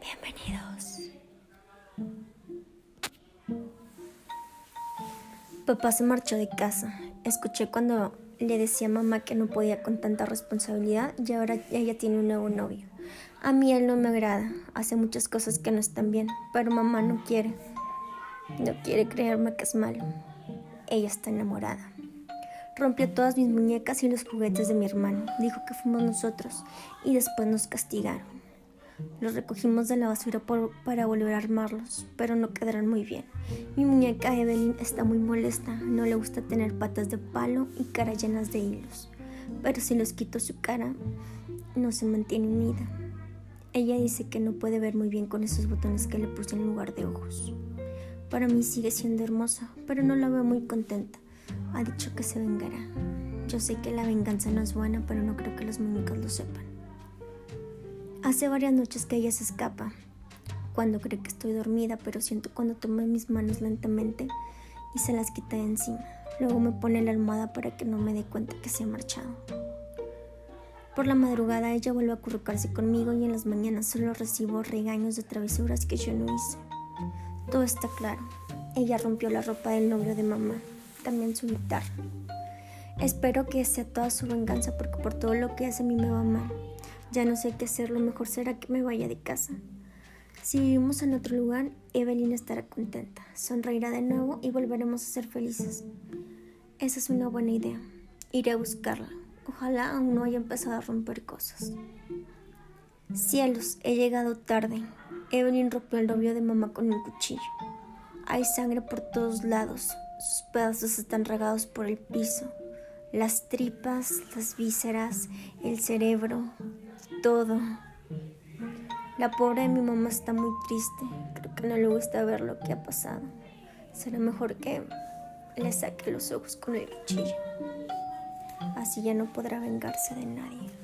Bienvenidos. Papá se marchó de casa. Escuché cuando le decía a mamá que no podía con tanta responsabilidad y ahora ella tiene un nuevo novio. A mí él no me agrada, hace muchas cosas que no están bien, pero mamá no quiere. No quiere creerme que es malo. Ella está enamorada. Rompió todas mis muñecas y los juguetes de mi hermano. Dijo que fuimos nosotros y después nos castigaron. Los recogimos de la basura para volver a armarlos, pero no quedaron muy bien. Mi muñeca Evelyn está muy molesta, no le gusta tener patas de palo y cara llenas de hilos, pero si los quito su cara, no se mantiene unida. Ella dice que no puede ver muy bien con esos botones que le puse en lugar de ojos. Para mí sigue siendo hermosa, pero no la veo muy contenta. Ha dicho que se vengará. Yo sé que la venganza no es buena, pero no creo que los muñecos lo sepan. Hace varias noches que ella se escapa, cuando cree que estoy dormida, pero siento cuando toma mis manos lentamente y se las quita de encima. Luego me pone la almohada para que no me dé cuenta que se ha marchado. Por la madrugada ella vuelve a acurrucarse conmigo y en las mañanas solo recibo regaños de travesuras que yo no hice. Todo está claro. Ella rompió la ropa del novio de mamá, también su guitarra. Espero que sea toda su venganza porque por todo lo que hace a mí me va mal. Ya no sé qué hacer, lo mejor será que me vaya de casa. Si vivimos en otro lugar, Evelyn estará contenta, sonreirá de nuevo y volveremos a ser felices. Esa es una buena idea. Iré a buscarla. Ojalá aún no haya empezado a romper cosas. Cielos, he llegado tarde. Evelyn rompió el novio de mamá con un cuchillo. Hay sangre por todos lados. Sus pedazos están regados por el piso. Las tripas, las vísceras, el cerebro, todo. La pobre de mi mamá está muy triste. Creo que no le gusta ver lo que ha pasado. Será mejor que le saque los ojos con el cuchillo. Así ya no podrá vengarse de nadie.